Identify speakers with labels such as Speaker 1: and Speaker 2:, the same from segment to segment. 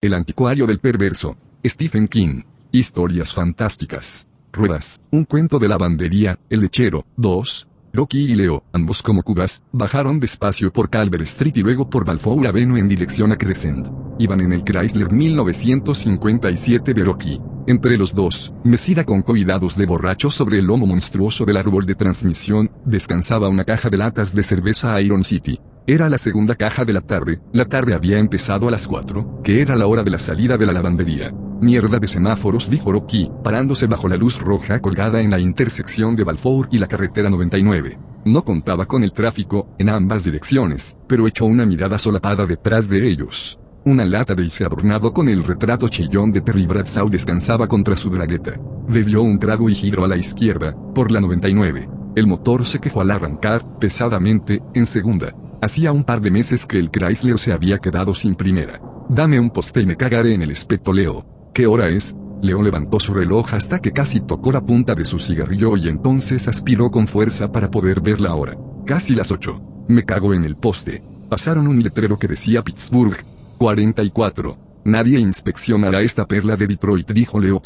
Speaker 1: El anticuario del perverso. Stephen King. Historias fantásticas. Ruedas. Un cuento de lavandería. El lechero. 2. Rocky y Leo, ambos como cubas, bajaron despacio por Calvert Street y luego por Balfour Avenue en dirección a Crescent. Iban en el Chrysler 1957 de Rocky. Entre los dos, mesida con cuidados de borracho sobre el lomo monstruoso del árbol de transmisión, descansaba una caja de latas de cerveza Iron City. Era la segunda caja de la tarde, la tarde había empezado a las 4, que era la hora de la salida de la lavandería. Mierda de semáforos, dijo Rocky, parándose bajo la luz roja colgada en la intersección de Balfour y la carretera 99. No contaba con el tráfico, en ambas direcciones, pero echó una mirada solapada detrás de ellos. Una lata de ise adornado con el retrato chillón de Terry Bradshaw descansaba contra su bragueta. Bebió un trago y giró a la izquierda, por la 99. El motor se quejó al arrancar, pesadamente, en segunda. Hacía un par de meses que el Chrysler se había quedado sin primera. Dame un poste y me cagaré en el espeto Leo. ¿Qué hora es? Leo levantó su reloj hasta que casi tocó la punta de su cigarrillo y entonces aspiró con fuerza para poder ver la hora. Casi las ocho. Me cago en el poste. Pasaron un letrero que decía Pittsburgh. 44. Nadie inspeccionará esta perla de Detroit, dijo Leo.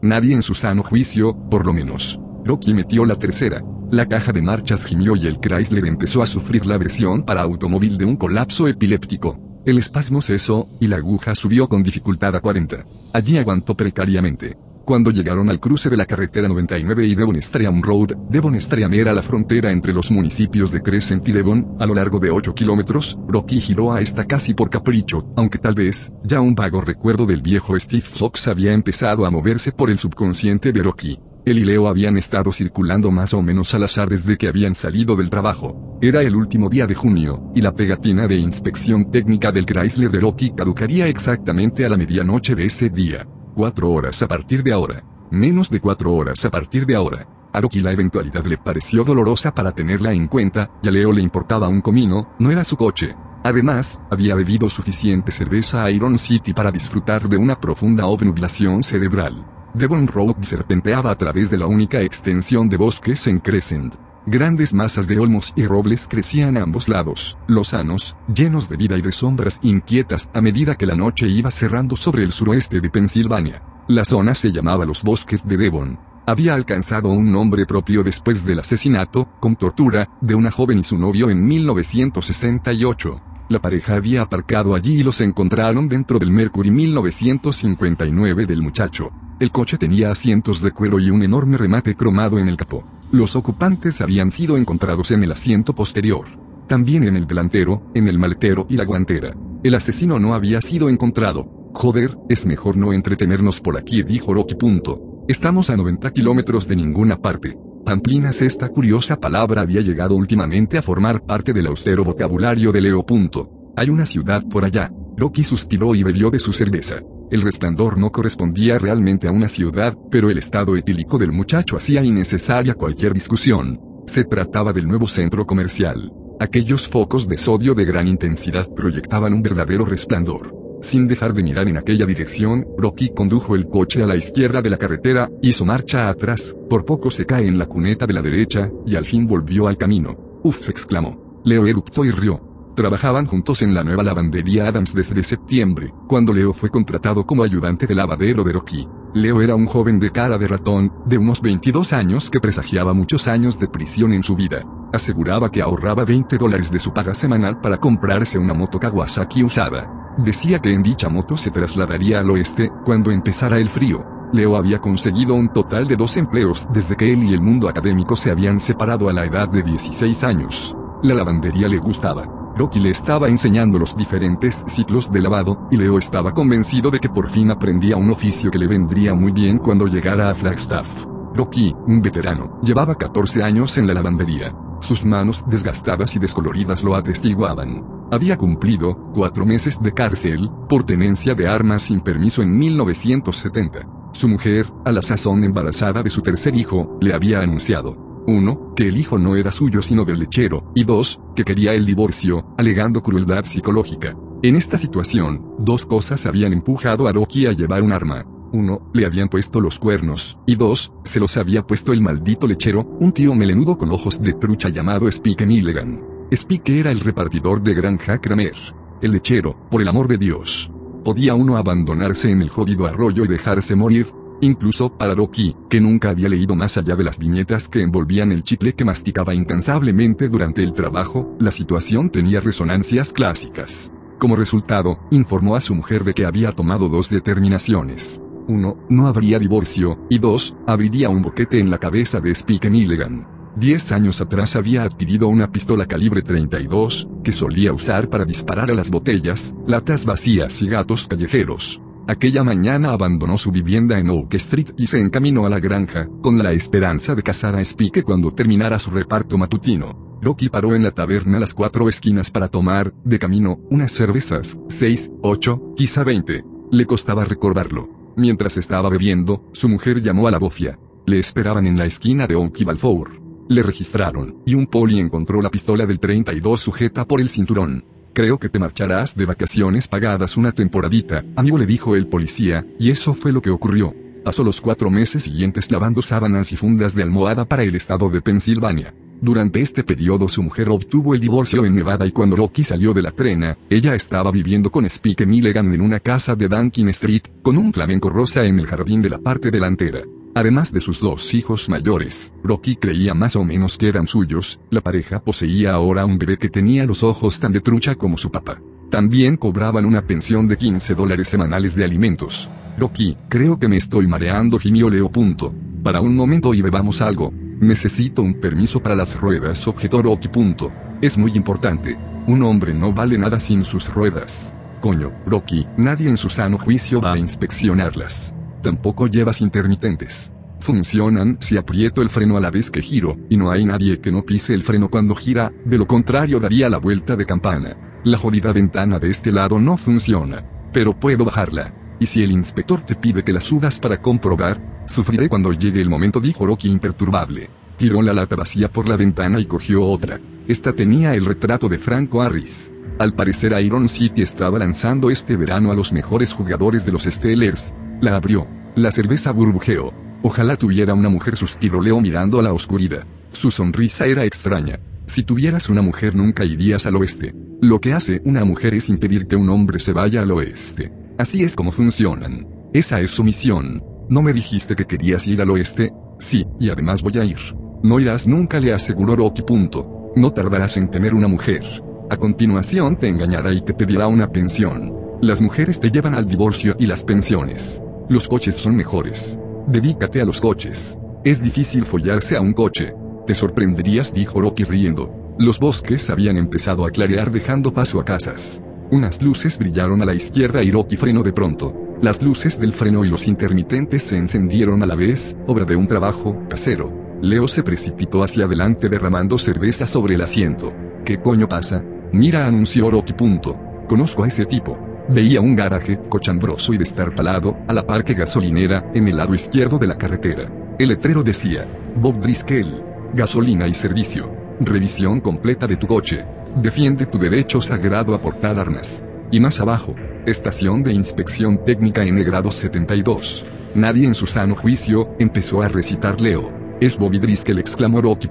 Speaker 1: Nadie en su sano juicio, por lo menos. Rocky metió la tercera. La caja de marchas gimió y el Chrysler empezó a sufrir la versión para automóvil de un colapso epiléptico. El espasmo cesó, y la aguja subió con dificultad a 40. Allí aguantó precariamente. Cuando llegaron al cruce de la carretera 99 y Devon Stream Road, Devon Stream era la frontera entre los municipios de Crescent y Devon, a lo largo de 8 kilómetros, Rocky giró a esta casi por capricho, aunque tal vez, ya un vago recuerdo del viejo Steve Fox había empezado a moverse por el subconsciente de Rocky. Él y Leo habían estado circulando más o menos al azar desde que habían salido del trabajo. Era el último día de junio, y la pegatina de inspección técnica del Chrysler de Rocky caducaría exactamente a la medianoche de ese día. Cuatro horas a partir de ahora. Menos de cuatro horas a partir de ahora. A la eventualidad le pareció dolorosa para tenerla en cuenta, y a Leo le importaba un comino, no era su coche. Además, había bebido suficiente cerveza a Iron City para disfrutar de una profunda obnubilación cerebral. Devon Road serpenteaba a través de la única extensión de bosques en Crescent. Grandes masas de olmos y robles crecían a ambos lados, lozanos, llenos de vida y de sombras inquietas a medida que la noche iba cerrando sobre el suroeste de Pensilvania. La zona se llamaba los bosques de Devon. Había alcanzado un nombre propio después del asesinato, con tortura, de una joven y su novio en 1968. La pareja había aparcado allí y los encontraron dentro del Mercury 1959 del muchacho. El coche tenía asientos de cuero y un enorme remate cromado en el capó. Los ocupantes habían sido encontrados en el asiento posterior. También en el delantero, en el maletero y la guantera. El asesino no había sido encontrado. Joder, es mejor no entretenernos por aquí, dijo Rocky. Punto. Estamos a 90 kilómetros de ninguna parte. Pamplinas esta curiosa palabra había llegado últimamente a formar parte del austero vocabulario de Leo. Punto. Hay una ciudad por allá. Rocky suspiró y bebió de su cerveza. El resplandor no correspondía realmente a una ciudad, pero el estado etílico del muchacho hacía innecesaria cualquier discusión. Se trataba del nuevo centro comercial. Aquellos focos de sodio de gran intensidad proyectaban un verdadero resplandor. Sin dejar de mirar en aquella dirección, Rocky condujo el coche a la izquierda de la carretera, hizo marcha atrás, por poco se cae en la cuneta de la derecha, y al fin volvió al camino. Uf, exclamó. Leo eruptó y rió. Trabajaban juntos en la nueva lavandería Adams desde septiembre, cuando Leo fue contratado como ayudante de lavadero de Rocky. Leo era un joven de cara de ratón, de unos 22 años que presagiaba muchos años de prisión en su vida. Aseguraba que ahorraba 20 dólares de su paga semanal para comprarse una moto Kawasaki usada. Decía que en dicha moto se trasladaría al oeste, cuando empezara el frío. Leo había conseguido un total de dos empleos desde que él y el mundo académico se habían separado a la edad de 16 años. La lavandería le gustaba. Rocky le estaba enseñando los diferentes ciclos de lavado, y Leo estaba convencido de que por fin aprendía un oficio que le vendría muy bien cuando llegara a Flagstaff. Rocky, un veterano, llevaba 14 años en la lavandería. Sus manos desgastadas y descoloridas lo atestiguaban. Había cumplido cuatro meses de cárcel, por tenencia de armas sin permiso en 1970. Su mujer, a la sazón embarazada de su tercer hijo, le había anunciado, 1. Que el hijo no era suyo sino del lechero, y 2. Que quería el divorcio, alegando crueldad psicológica. En esta situación, dos cosas habían empujado a Rocky a llevar un arma. 1. Le habían puesto los cuernos, y 2. Se los había puesto el maldito lechero, un tío melenudo con ojos de trucha llamado Spike Milligan. Spike era el repartidor de Granja Kramer. El lechero, por el amor de Dios. podía uno abandonarse en el jodido arroyo y dejarse morir. Incluso para Rocky, que nunca había leído más allá de las viñetas que envolvían el chicle que masticaba incansablemente durante el trabajo, la situación tenía resonancias clásicas. Como resultado, informó a su mujer de que había tomado dos determinaciones. Uno, no habría divorcio, y dos, abriría un boquete en la cabeza de Spike Milligan. Diez años atrás había adquirido una pistola calibre 32, que solía usar para disparar a las botellas, latas vacías y gatos callejeros. Aquella mañana abandonó su vivienda en Oak Street y se encaminó a la granja, con la esperanza de cazar a Spike cuando terminara su reparto matutino. Rocky paró en la taberna las cuatro esquinas para tomar, de camino, unas cervezas, seis, ocho, quizá veinte. Le costaba recordarlo. Mientras estaba bebiendo, su mujer llamó a la bofia. Le esperaban en la esquina de Oak y Balfour. Le registraron, y un poli encontró la pistola del 32 sujeta por el cinturón. Creo que te marcharás de vacaciones pagadas una temporadita, amigo le dijo el policía, y eso fue lo que ocurrió. Pasó los cuatro meses siguientes lavando sábanas y fundas de almohada para el estado de Pensilvania. Durante este periodo su mujer obtuvo el divorcio en Nevada y cuando Rocky salió de la trena, ella estaba viviendo con Spike Milligan en una casa de Dunkin Street, con un flamenco rosa en el jardín de la parte delantera. Además de sus dos hijos mayores, Rocky creía más o menos que eran suyos, la pareja poseía ahora un bebé que tenía los ojos tan de trucha como su papá. También cobraban una pensión de 15 dólares semanales de alimentos. Rocky, creo que me estoy mareando gimió Leo. Punto. Para un momento y bebamos algo. Necesito un permiso para las ruedas, objetó Rocky. Punto. Es muy importante. Un hombre no vale nada sin sus ruedas. Coño, Rocky, nadie en su sano juicio va a inspeccionarlas. Tampoco llevas intermitentes. Funcionan si aprieto el freno a la vez que giro, y no hay nadie que no pise el freno cuando gira, de lo contrario daría la vuelta de campana. La jodida ventana de este lado no funciona. Pero puedo bajarla. Y si el inspector te pide que la subas para comprobar, sufriré cuando llegue el momento, dijo Rocky imperturbable. Tiró la lata vacía por la ventana y cogió otra. Esta tenía el retrato de Franco Harris. Al parecer Iron City estaba lanzando este verano a los mejores jugadores de los Steelers, la abrió. La cerveza burbujeó. Ojalá tuviera una mujer, suspiró Leo mirando a la oscuridad. Su sonrisa era extraña. Si tuvieras una mujer nunca irías al oeste. Lo que hace una mujer es impedir que un hombre se vaya al oeste. Así es como funcionan. Esa es su misión. ¿No me dijiste que querías ir al oeste? Sí, y además voy a ir. No irás nunca, le aseguró Rocky. Punto. No tardarás en tener una mujer. A continuación te engañará y te pedirá una pensión. Las mujeres te llevan al divorcio y las pensiones. Los coches son mejores. Dedícate a los coches. Es difícil follarse a un coche. Te sorprenderías, dijo Rocky riendo. Los bosques habían empezado a clarear dejando paso a casas. Unas luces brillaron a la izquierda y Rocky frenó de pronto. Las luces del freno y los intermitentes se encendieron a la vez, obra de un trabajo casero. Leo se precipitó hacia adelante derramando cerveza sobre el asiento. ¿Qué coño pasa? Mira, anunció Rocky. Punto. Conozco a ese tipo. Veía un garaje, cochambroso y destartalado, a la parque gasolinera, en el lado izquierdo de la carretera. El letrero decía, Bob Driscoll, gasolina y servicio. Revisión completa de tu coche. Defiende tu derecho sagrado a portar armas. Y más abajo, estación de inspección técnica en grado 72. Nadie en su sano juicio, empezó a recitar Leo. Es Bobby Driscoll exclamó Rocky.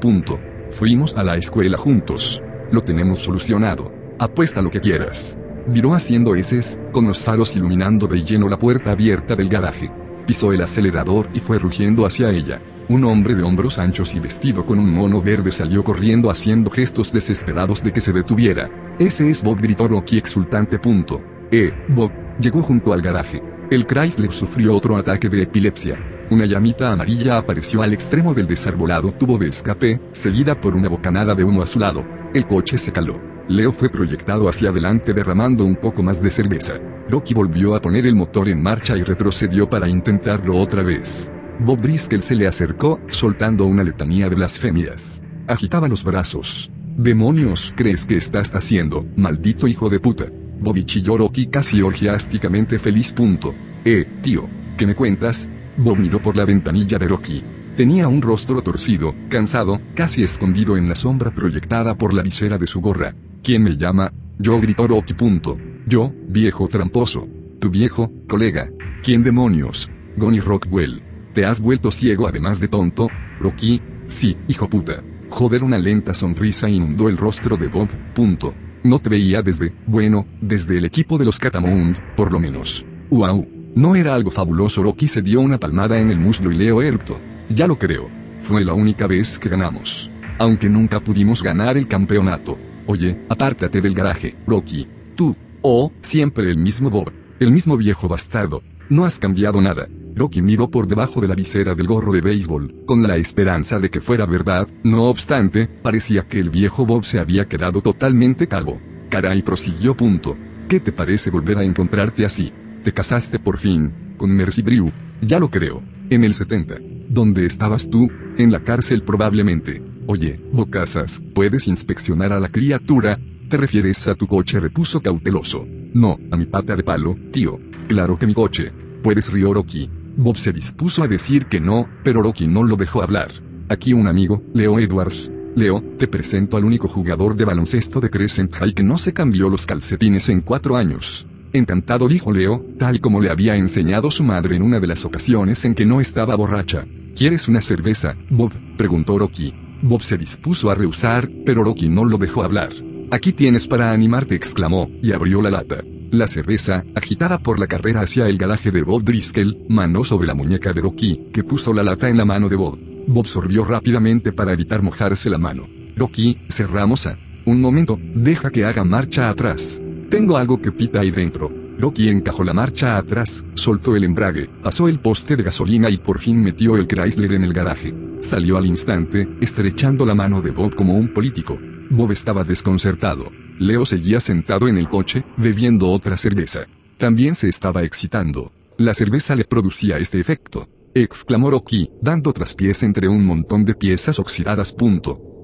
Speaker 1: Fuimos a la escuela juntos. Lo tenemos solucionado. Apuesta lo que quieras. Viró haciendo heces, con los faros iluminando de lleno la puerta abierta del garaje. Pisó el acelerador y fue rugiendo hacia ella. Un hombre de hombros anchos y vestido con un mono verde salió corriendo haciendo gestos desesperados de que se detuviera. Ese es Bob, gritó Rocky exultante. Punto. Eh, Bob, llegó junto al garaje. El Chrysler sufrió otro ataque de epilepsia. Una llamita amarilla apareció al extremo del desarbolado tubo de escape, seguida por una bocanada de humo azulado. El coche se caló. Leo fue proyectado hacia adelante derramando un poco más de cerveza. Rocky volvió a poner el motor en marcha y retrocedió para intentarlo otra vez. Bob Driscoll se le acercó, soltando una letanía de blasfemias. Agitaba los brazos. ¿Demonios crees que estás haciendo, maldito hijo de puta? Bobby chilló Rocky casi orgiásticamente feliz. Punto. Eh, tío, ¿qué me cuentas? Bob miró por la ventanilla de Rocky. Tenía un rostro torcido, cansado, casi escondido en la sombra proyectada por la visera de su gorra. ¿Quién me llama? Yo gritó Rocky. Punto. Yo, viejo tramposo. Tu viejo, colega. ¿Quién demonios? Gonny Rockwell. ¿Te has vuelto ciego además de tonto? Rocky. Sí, hijo puta. Joder, una lenta sonrisa inundó el rostro de Bob. Punto. No te veía desde, bueno, desde el equipo de los Catamount, por lo menos. ¡Wow! No era algo fabuloso. Rocky se dio una palmada en el muslo y Leo eruptó. Ya lo creo. Fue la única vez que ganamos. Aunque nunca pudimos ganar el campeonato. Oye, apártate del garaje, Rocky. Tú. Oh, siempre el mismo Bob. El mismo viejo bastardo. No has cambiado nada. Rocky miró por debajo de la visera del gorro de béisbol, con la esperanza de que fuera verdad, no obstante, parecía que el viejo Bob se había quedado totalmente calvo. Caray prosiguió punto. ¿Qué te parece volver a encontrarte así? Te casaste por fin, con Mercy Brew. Ya lo creo. En el 70. ¿Dónde estabas tú? En la cárcel probablemente. Oye, Bocasas, ¿puedes inspeccionar a la criatura? ¿Te refieres a tu coche? repuso cauteloso. No, a mi pata de palo, tío. Claro que mi coche. Puedes rió Rocky. Bob se dispuso a decir que no, pero Rocky no lo dejó hablar. Aquí un amigo, Leo Edwards. Leo, te presento al único jugador de baloncesto de Crescent High que no se cambió los calcetines en cuatro años. Encantado dijo Leo, tal como le había enseñado su madre en una de las ocasiones en que no estaba borracha. ¿Quieres una cerveza, Bob? preguntó Rocky. Bob se dispuso a rehusar, pero Rocky no lo dejó hablar. Aquí tienes para animarte, exclamó, y abrió la lata. La cerveza, agitada por la carrera hacia el garaje de Bob Driscoll, manó sobre la muñeca de Rocky, que puso la lata en la mano de Bob. Bob sorbió rápidamente para evitar mojarse la mano. Rocky, cerramos a. Un momento, deja que haga marcha atrás. Tengo algo que pita ahí dentro. Rocky encajó la marcha atrás, soltó el embrague, pasó el poste de gasolina y por fin metió el Chrysler en el garaje. Salió al instante, estrechando la mano de Bob como un político. Bob estaba desconcertado. Leo seguía sentado en el coche, bebiendo otra cerveza. También se estaba excitando. La cerveza le producía este efecto. Exclamó Rocky, dando traspiés entre un montón de piezas oxidadas.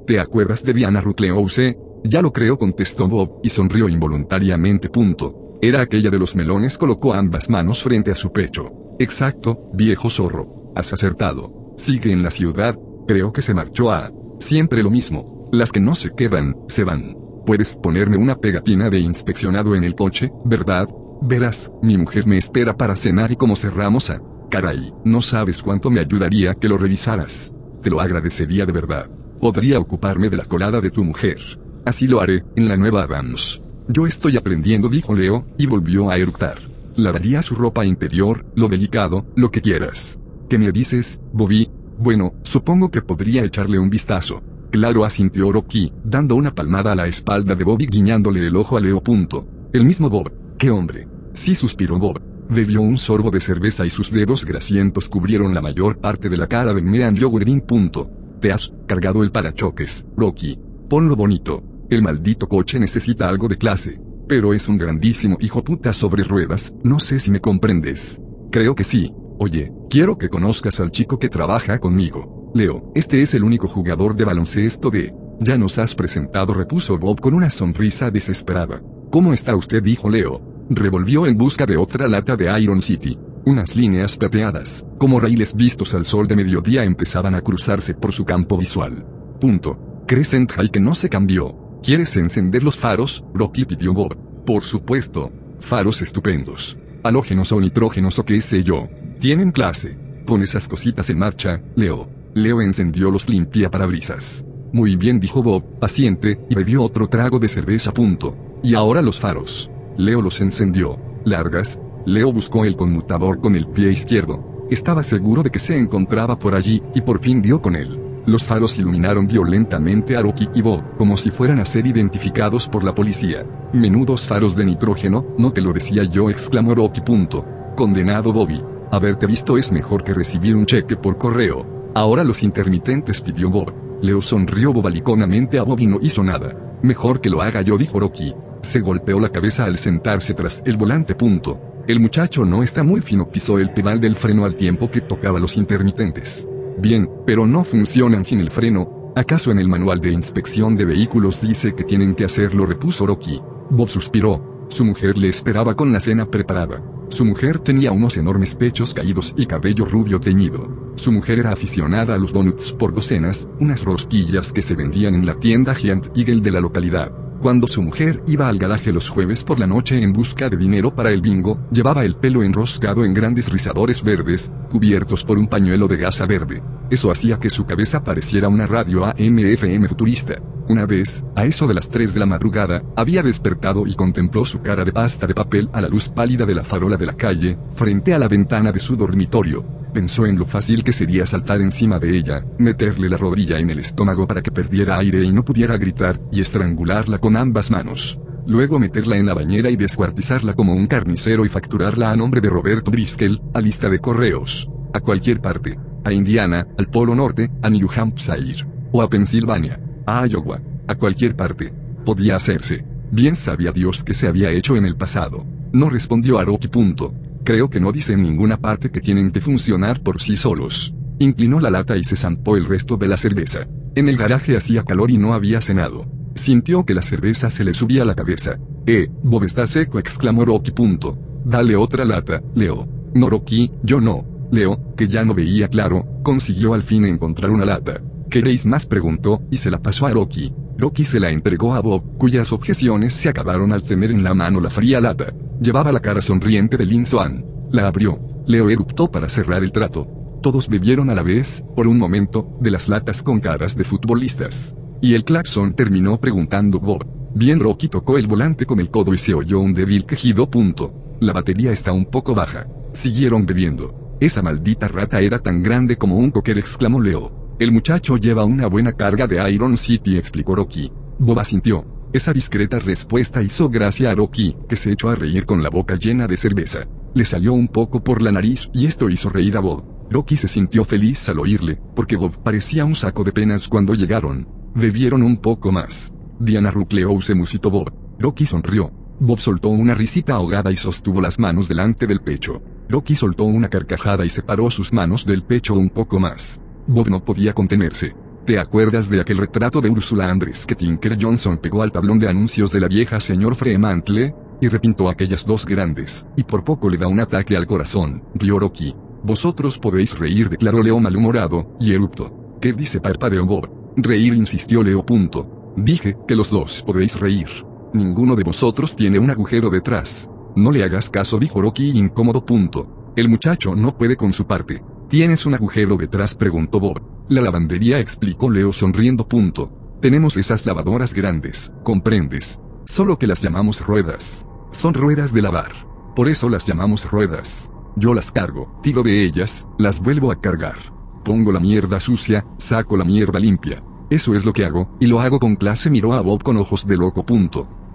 Speaker 1: ¿Te acuerdas de Diana Rucleose? Ya lo creo, contestó Bob, y sonrió involuntariamente. Punto. Era aquella de los melones. Colocó ambas manos frente a su pecho. Exacto, viejo zorro. Has acertado. Sigue en la ciudad. Creo que se marchó a. Siempre lo mismo. Las que no se quedan, se van. Puedes ponerme una pegatina de inspeccionado en el coche, ¿verdad? Verás, mi mujer me espera para cenar y como cerramos a... Caray, no sabes cuánto me ayudaría que lo revisaras. Te lo agradecería de verdad. Podría ocuparme de la colada de tu mujer. Así lo haré, en la nueva Adams. Yo estoy aprendiendo, dijo Leo, y volvió a eructar. Lavaría su ropa interior, lo delicado, lo que quieras. ¿Qué me dices, Bobby? Bueno, supongo que podría echarle un vistazo. Claro, asintió Rocky, dando una palmada a la espalda de Bobby guiñándole el ojo a Leo. Punto. El mismo Bob. ¡Qué hombre! Sí suspiró Bob. Bebió un sorbo de cerveza y sus dedos grasientos cubrieron la mayor parte de la cara de Meandro Green. Punto. Te has cargado el parachoques, Rocky. Ponlo bonito. El maldito coche necesita algo de clase. Pero es un grandísimo hijo puta sobre ruedas, no sé si me comprendes. Creo que sí. Oye, quiero que conozcas al chico que trabaja conmigo. Leo, este es el único jugador de baloncesto de... Ya nos has presentado, repuso Bob con una sonrisa desesperada. ¿Cómo está usted? dijo Leo. Revolvió en busca de otra lata de Iron City. Unas líneas plateadas, como raíles vistos al sol de mediodía empezaban a cruzarse por su campo visual. Punto. Crescent High que no se cambió. ¿Quieres encender los faros? Rocky pidió Bob. Por supuesto. Faros estupendos. Halógenos o nitrógenos o qué sé yo. Tienen clase. Pon esas cositas en marcha, Leo. Leo encendió los limpiaparabrisas. Muy bien dijo Bob, paciente, y bebió otro trago de cerveza. Punto. Y ahora los faros. Leo los encendió. Largas. Leo buscó el conmutador con el pie izquierdo. Estaba seguro de que se encontraba por allí, y por fin dio con él. Los faros iluminaron violentamente a Rocky y Bob, como si fueran a ser identificados por la policía. Menudos faros de nitrógeno, no te lo decía yo, exclamó Rocky. Condenado Bobby. Haberte visto es mejor que recibir un cheque por correo. Ahora los intermitentes pidió Bob. Leo sonrió bobaliconamente a Bob y no hizo nada. Mejor que lo haga yo, dijo Rocky. Se golpeó la cabeza al sentarse tras el volante. Punto. El muchacho no está muy fino, pisó el pedal del freno al tiempo que tocaba los intermitentes. Bien, pero no funcionan sin el freno. ¿Acaso en el manual de inspección de vehículos dice que tienen que hacerlo? repuso Rocky. Bob suspiró. Su mujer le esperaba con la cena preparada. Su mujer tenía unos enormes pechos caídos y cabello rubio teñido. Su mujer era aficionada a los donuts por docenas, unas rosquillas que se vendían en la tienda Giant Eagle de la localidad. Cuando su mujer iba al garaje los jueves por la noche en busca de dinero para el bingo, llevaba el pelo enroscado en grandes rizadores verdes, cubiertos por un pañuelo de gasa verde. Eso hacía que su cabeza pareciera una radio AM-FM futurista. Una vez, a eso de las 3 de la madrugada, había despertado y contempló su cara de pasta de papel a la luz pálida de la farola de la calle, frente a la ventana de su dormitorio. Pensó en lo fácil que sería saltar encima de ella, meterle la rodilla en el estómago para que perdiera aire y no pudiera gritar, y estrangularla con ambas manos. Luego meterla en la bañera y descuartizarla como un carnicero y facturarla a nombre de Roberto Driscoll, a lista de correos. A cualquier parte. A Indiana, al Polo Norte, a New Hampshire. O a Pensilvania a Iowa, a cualquier parte. Podía hacerse. Bien sabía Dios que se había hecho en el pasado. No respondió a. Punto. Creo que no dice en ninguna parte que tienen que funcionar por sí solos. Inclinó la lata y se zampó el resto de la cerveza. En el garaje hacía calor y no había cenado. Sintió que la cerveza se le subía a la cabeza. Eh, Bob está seco, exclamó Rocky. Punto. Dale otra lata, Leo. No Rocky, yo no. Leo, que ya no veía claro, consiguió al fin encontrar una lata. ¿Queréis más? preguntó, y se la pasó a Rocky. Rocky se la entregó a Bob, cuyas objeciones se acabaron al tener en la mano la fría lata. Llevaba la cara sonriente de Lin Swan. La abrió. Leo eruptó para cerrar el trato. Todos bebieron a la vez, por un momento, de las latas con caras de futbolistas. Y el claxon terminó preguntando Bob. Bien Rocky tocó el volante con el codo y se oyó un débil quejido. Punto. La batería está un poco baja. Siguieron bebiendo. Esa maldita rata era tan grande como un cocker exclamó Leo. El muchacho lleva una buena carga de Iron City, explicó Rocky. Boba sintió. Esa discreta respuesta hizo gracia a Rocky, que se echó a reír con la boca llena de cerveza. Le salió un poco por la nariz y esto hizo reír a Bob. Rocky se sintió feliz al oírle, porque Bob parecía un saco de penas cuando llegaron. Bebieron un poco más. Diana rucleó se musitó Bob. Rocky sonrió. Bob soltó una risita ahogada y sostuvo las manos delante del pecho. Rocky soltó una carcajada y separó sus manos del pecho un poco más. Bob no podía contenerse. ¿Te acuerdas de aquel retrato de Ursula Andress que Tinker Johnson pegó al tablón de anuncios de la vieja señor Fremantle? Y repintó aquellas dos grandes, y por poco le da un ataque al corazón, rió Rocky. Vosotros podéis reír, declaró Leo malhumorado, y erupto. ¿Qué dice parpadeó Bob? Reír insistió Leo. Punto. Dije que los dos podéis reír. Ninguno de vosotros tiene un agujero detrás. No le hagas caso, dijo Rocky incómodo. Punto. El muchacho no puede con su parte. ¿Tienes un agujero detrás? preguntó Bob. La lavandería explicó Leo sonriendo. Punto. Tenemos esas lavadoras grandes, comprendes. Solo que las llamamos ruedas. Son ruedas de lavar. Por eso las llamamos ruedas. Yo las cargo, tiro de ellas, las vuelvo a cargar. Pongo la mierda sucia, saco la mierda limpia. Eso es lo que hago, y lo hago con clase. Miró a Bob con ojos de loco.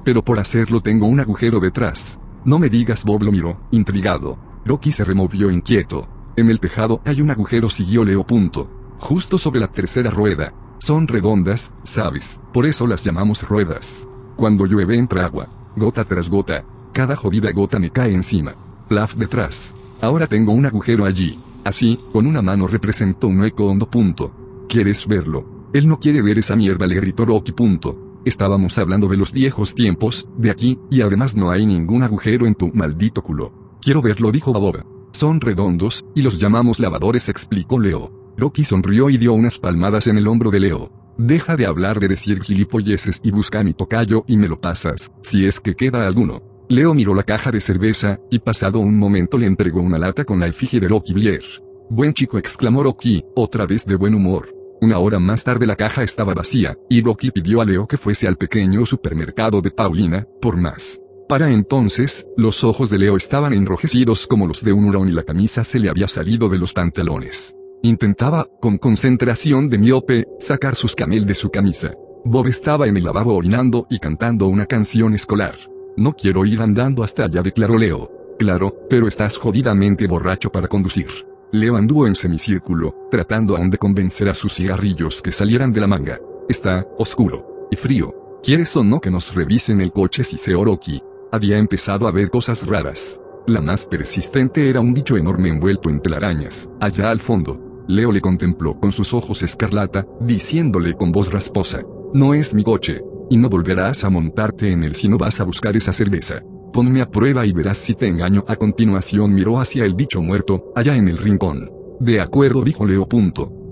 Speaker 1: Pero por hacerlo tengo un agujero detrás. No me digas, Bob lo miró, intrigado. Rocky se removió inquieto. En el tejado hay un agujero, siguió Leo. Punto. Justo sobre la tercera rueda. Son redondas, ¿sabes? Por eso las llamamos ruedas. Cuando llueve entra agua, gota tras gota. Cada jodida gota me cae encima. Plaf detrás. Ahora tengo un agujero allí. Así, con una mano representó un eco hondo. Punto. ¿Quieres verlo? Él no quiere ver esa mierda, le gritó Rocky. Punto. Estábamos hablando de los viejos tiempos, de aquí, y además no hay ningún agujero en tu maldito culo. Quiero verlo, dijo Baboba. Son redondos, y los llamamos lavadores, explicó Leo. Rocky sonrió y dio unas palmadas en el hombro de Leo. Deja de hablar de decir gilipolleces y busca mi tocayo y me lo pasas, si es que queda alguno. Leo miró la caja de cerveza, y pasado un momento le entregó una lata con la efigie de Rocky Blair. Buen chico, exclamó Rocky, otra vez de buen humor. Una hora más tarde la caja estaba vacía, y Rocky pidió a Leo que fuese al pequeño supermercado de Paulina, por más. Para entonces, los ojos de Leo estaban enrojecidos como los de un hurón y la camisa se le había salido de los pantalones. Intentaba, con concentración de miope, sacar sus camel de su camisa. Bob estaba en el lavabo orinando y cantando una canción escolar. No quiero ir andando hasta allá, declaró Leo. Claro, pero estás jodidamente borracho para conducir. Leo anduvo en semicírculo, tratando aún de convencer a sus cigarrillos que salieran de la manga. Está oscuro y frío. ¿Quieres o no que nos revisen el coche si se Oroki? Había empezado a ver cosas raras. La más persistente era un bicho enorme envuelto en telarañas, allá al fondo. Leo le contempló con sus ojos escarlata, diciéndole con voz rasposa, No es mi coche, y no volverás a montarte en él si no vas a buscar esa cerveza. Ponme a prueba y verás si te engaño. A continuación miró hacia el bicho muerto, allá en el rincón. De acuerdo, dijo Leo.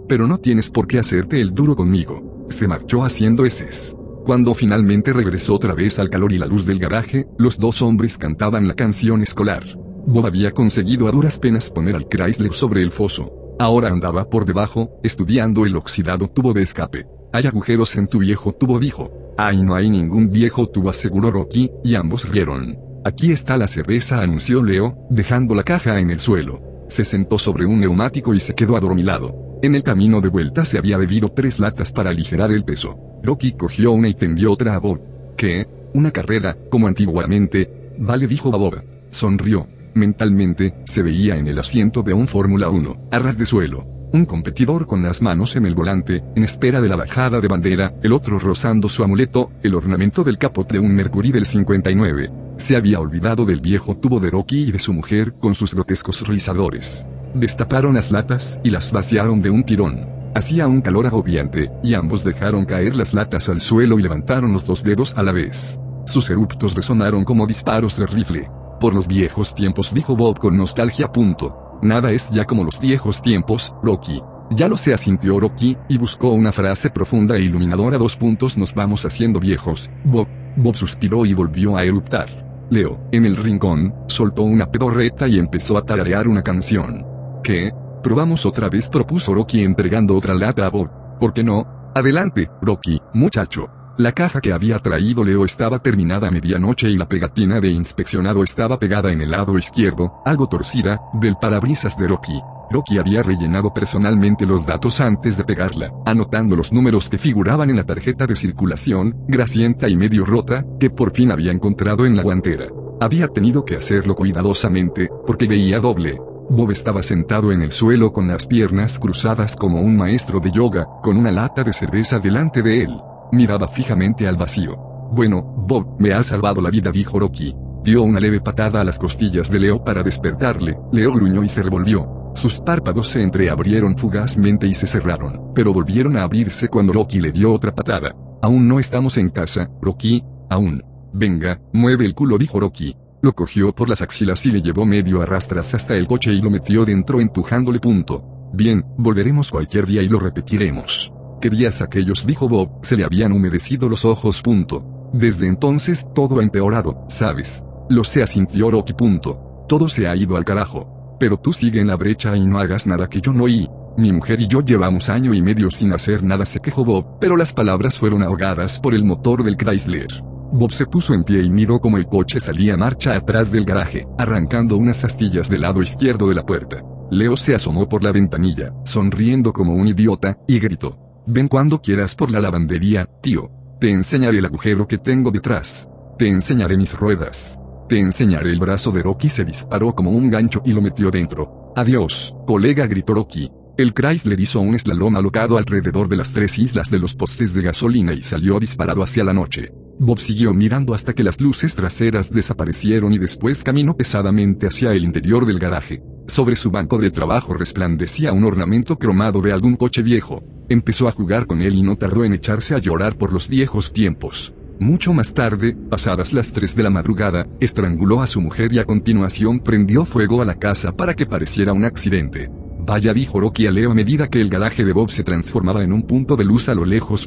Speaker 1: Pero no tienes por qué hacerte el duro conmigo. Se marchó haciendo heces. Cuando finalmente regresó otra vez al calor y la luz del garaje, los dos hombres cantaban la canción escolar. Bob había conseguido a duras penas poner al Chrysler sobre el foso. Ahora andaba por debajo, estudiando el oxidado tubo de escape. Hay agujeros en tu viejo tubo, dijo. Ay, no hay ningún viejo tubo, aseguró Rocky, y ambos rieron. Aquí está la cerveza, anunció Leo, dejando la caja en el suelo. Se sentó sobre un neumático y se quedó adormilado. En el camino de vuelta se había bebido tres latas para aligerar el peso. Rocky cogió una y tendió otra a Bob. ¿Qué? ¿Una carrera, como antiguamente? Vale, dijo Bob. Sonrió. Mentalmente, se veía en el asiento de un Fórmula 1, a ras de suelo. Un competidor con las manos en el volante, en espera de la bajada de bandera, el otro rozando su amuleto, el ornamento del capot de un Mercury del 59. Se había olvidado del viejo tubo de Rocky y de su mujer con sus grotescos rizadores. Destaparon las latas y las vaciaron de un tirón. Hacía un calor agobiante, y ambos dejaron caer las latas al suelo y levantaron los dos dedos a la vez. Sus eruptos resonaron como disparos de rifle. Por los viejos tiempos, dijo Bob con nostalgia. Punto. Nada es ya como los viejos tiempos, Rocky. Ya lo sé, asintió Rocky, y buscó una frase profunda e iluminadora. Dos puntos nos vamos haciendo viejos. Bob. Bob suspiró y volvió a eruptar. Leo, en el rincón, soltó una pedorreta y empezó a tararear una canción. ¿Qué? Probamos otra vez, propuso Rocky entregando otra lata a Bob. ¿Por qué no? Adelante, Rocky, muchacho. La caja que había traído Leo estaba terminada a medianoche y la pegatina de inspeccionado estaba pegada en el lado izquierdo, algo torcida, del parabrisas de Rocky. Rocky había rellenado personalmente los datos antes de pegarla, anotando los números que figuraban en la tarjeta de circulación, grasienta y medio rota, que por fin había encontrado en la guantera. Había tenido que hacerlo cuidadosamente, porque veía doble. Bob estaba sentado en el suelo con las piernas cruzadas como un maestro de yoga, con una lata de cerveza delante de él. Miraba fijamente al vacío. Bueno, Bob, me ha salvado la vida, dijo Rocky. Dio una leve patada a las costillas de Leo para despertarle. Leo gruñó y se revolvió. Sus párpados se entreabrieron fugazmente y se cerraron, pero volvieron a abrirse cuando Rocky le dio otra patada. Aún no estamos en casa, Rocky, aún. Venga, mueve el culo, dijo Rocky. Lo cogió por las axilas y le llevó medio a rastras hasta el coche y lo metió dentro empujándole punto. Bien, volveremos cualquier día y lo repetiremos. ¿Qué días aquellos? dijo Bob, se le habían humedecido los ojos. Punto. Desde entonces todo ha empeorado, ¿sabes? Lo sé, asintió Rocky. Punto. Todo se ha ido al carajo. Pero tú sigue en la brecha y no hagas nada que yo no oí. Mi mujer y yo llevamos año y medio sin hacer nada, se quejó Bob, pero las palabras fueron ahogadas por el motor del Chrysler. Bob se puso en pie y miró como el coche salía marcha atrás del garaje, arrancando unas astillas del lado izquierdo de la puerta. Leo se asomó por la ventanilla, sonriendo como un idiota, y gritó. Ven cuando quieras por la lavandería, tío. Te enseñaré el agujero que tengo detrás. Te enseñaré mis ruedas. Te enseñaré el brazo de Rocky se disparó como un gancho y lo metió dentro. Adiós, colega gritó Rocky. El Chrysler hizo un slalom alocado alrededor de las tres islas de los postes de gasolina y salió disparado hacia la noche. Bob siguió mirando hasta que las luces traseras desaparecieron y después caminó pesadamente hacia el interior del garaje. Sobre su banco de trabajo resplandecía un ornamento cromado de algún coche viejo. Empezó a jugar con él y no tardó en echarse a llorar por los viejos tiempos. Mucho más tarde, pasadas las 3 de la madrugada, estranguló a su mujer y a continuación prendió fuego a la casa para que pareciera un accidente. Vaya dijo Rocky a Leo a medida que el garaje de Bob se transformaba en un punto de luz a lo lejos.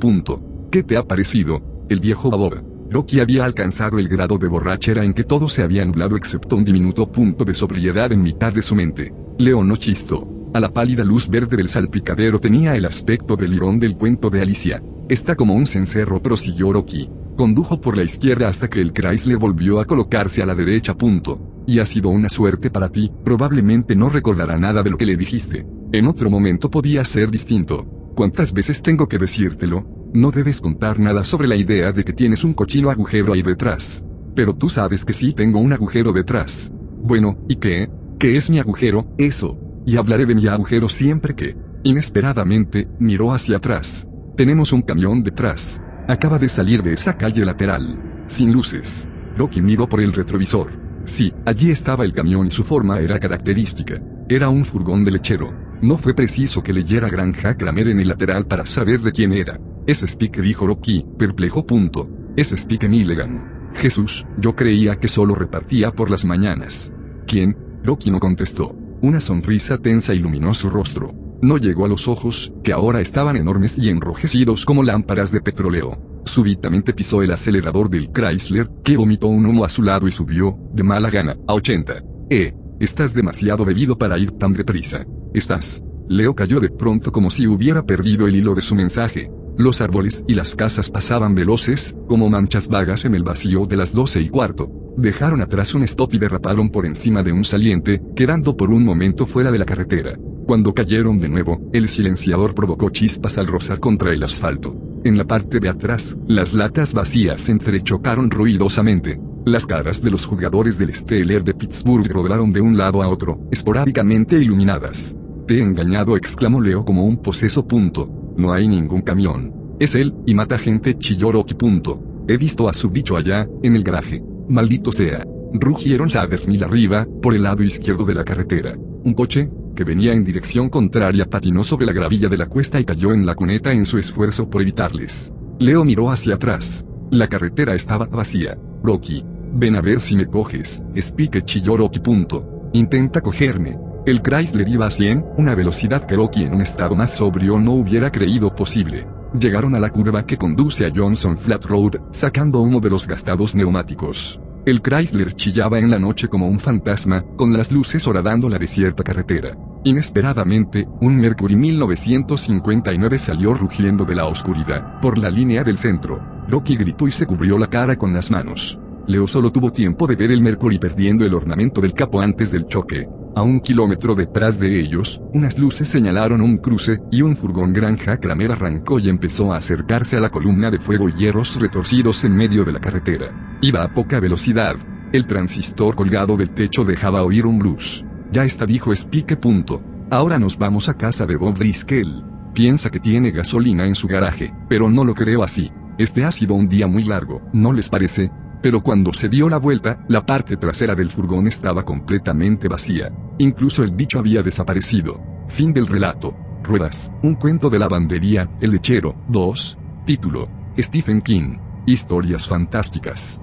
Speaker 1: ¿Qué te ha parecido? El viejo Bob. Rocky había alcanzado el grado de borrachera en que todo se había nublado excepto un diminuto punto de sobriedad en mitad de su mente. Leo no chistó. A la pálida luz verde del salpicadero tenía el aspecto del lirón del cuento de Alicia. Está como un cencerro, prosiguió Rocky. Condujo por la izquierda hasta que el Chrysler volvió a colocarse a la derecha. Punto. Y ha sido una suerte para ti, probablemente no recordará nada de lo que le dijiste. En otro momento podía ser distinto. ¿Cuántas veces tengo que decírtelo? No debes contar nada sobre la idea de que tienes un cochino agujero ahí detrás. Pero tú sabes que sí tengo un agujero detrás. Bueno, ¿y qué? ¿Qué es mi agujero? Eso. Y hablaré de mi agujero siempre que... Inesperadamente, miró hacia atrás. Tenemos un camión detrás. Acaba de salir de esa calle lateral. Sin luces. Rocky miró por el retrovisor. Sí, allí estaba el camión y su forma era característica. Era un furgón de lechero. No fue preciso que leyera Granja Kramer en el lateral para saber de quién era. Es Spike dijo Rocky, perplejo. Punto. Es Spike Milligan. Jesús, yo creía que solo repartía por las mañanas. ¿Quién? Rocky no contestó. Una sonrisa tensa iluminó su rostro. No llegó a los ojos, que ahora estaban enormes y enrojecidos como lámparas de petróleo. Súbitamente pisó el acelerador del Chrysler, que vomitó un humo a su lado y subió, de mala gana, a 80. Eh, estás demasiado bebido para ir tan deprisa. Estás. Leo cayó de pronto como si hubiera perdido el hilo de su mensaje. Los árboles y las casas pasaban veloces, como manchas vagas en el vacío de las doce y cuarto. Dejaron atrás un stop y derraparon por encima de un saliente, quedando por un momento fuera de la carretera. Cuando cayeron de nuevo, el silenciador provocó chispas al rozar contra el asfalto. En la parte de atrás, las latas vacías entrechocaron ruidosamente. Las caras de los jugadores del Steeler de Pittsburgh rodaron de un lado a otro, esporádicamente iluminadas. Te he engañado, exclamó Leo como un poseso. Punto. No hay ningún camión. Es él, y mata gente, chilló Rocky. Punto. He visto a su bicho allá, en el garaje. Maldito sea. Rugieron Savernil arriba, por el lado izquierdo de la carretera. Un coche, que venía en dirección contraria, patinó sobre la gravilla de la cuesta y cayó en la cuneta en su esfuerzo por evitarles. Leo miró hacia atrás. La carretera estaba vacía. Rocky. Ven a ver si me coges, Spike chilló Rocky. Punto. Intenta cogerme. El Chrysler iba a 100, una velocidad que Rocky en un estado más sobrio no hubiera creído posible. Llegaron a la curva que conduce a Johnson Flat Road, sacando uno de los gastados neumáticos. El Chrysler chillaba en la noche como un fantasma, con las luces horadando la desierta carretera. Inesperadamente, un Mercury 1959 salió rugiendo de la oscuridad, por la línea del centro. Rocky gritó y se cubrió la cara con las manos. Leo solo tuvo tiempo de ver el Mercury perdiendo el ornamento del capo antes del choque. A un kilómetro detrás de ellos, unas luces señalaron un cruce, y un furgón granja Kramer arrancó y empezó a acercarse a la columna de fuego y hierros retorcidos en medio de la carretera. Iba a poca velocidad. El transistor colgado del techo dejaba oír un blues. Ya está dijo Spike. Punto. Ahora nos vamos a casa de Bob Driscoll. Piensa que tiene gasolina en su garaje, pero no lo creo así. Este ha sido un día muy largo, ¿no les parece? Pero cuando se dio la vuelta, la parte trasera del furgón estaba completamente vacía. Incluso el bicho había desaparecido. Fin del relato. Ruedas, un cuento de lavandería, El lechero, 2. Título. Stephen King. Historias fantásticas.